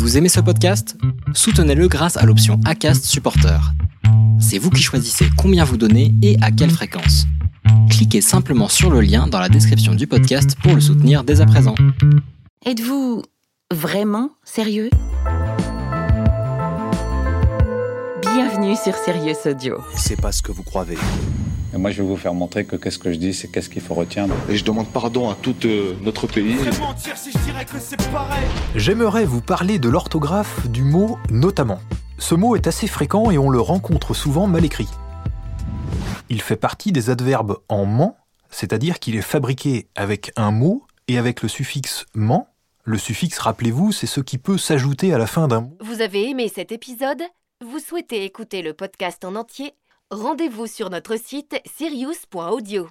Vous aimez ce podcast? Soutenez-le grâce à l'option ACAST Supporter. C'est vous qui choisissez combien vous donnez et à quelle fréquence. Cliquez simplement sur le lien dans la description du podcast pour le soutenir dès à présent. Êtes-vous vraiment sérieux? Bienvenue sur Sirius Audio. C'est pas ce que vous croyez. Et moi, je vais vous faire montrer que qu'est-ce que je dis, c'est qu'est-ce qu'il faut retenir. Et je demande pardon à tout euh, notre pays. J'aimerais vous parler de l'orthographe du mot notamment. Ce mot est assez fréquent et on le rencontre souvent mal écrit. Il fait partie des adverbes en ment, c'est-à-dire qu'il est fabriqué avec un mot et avec le suffixe ment. Le suffixe, rappelez-vous, c'est ce qui peut s'ajouter à la fin d'un mot. Vous avez aimé cet épisode? Vous souhaitez écouter le podcast en entier Rendez-vous sur notre site sirius.audio.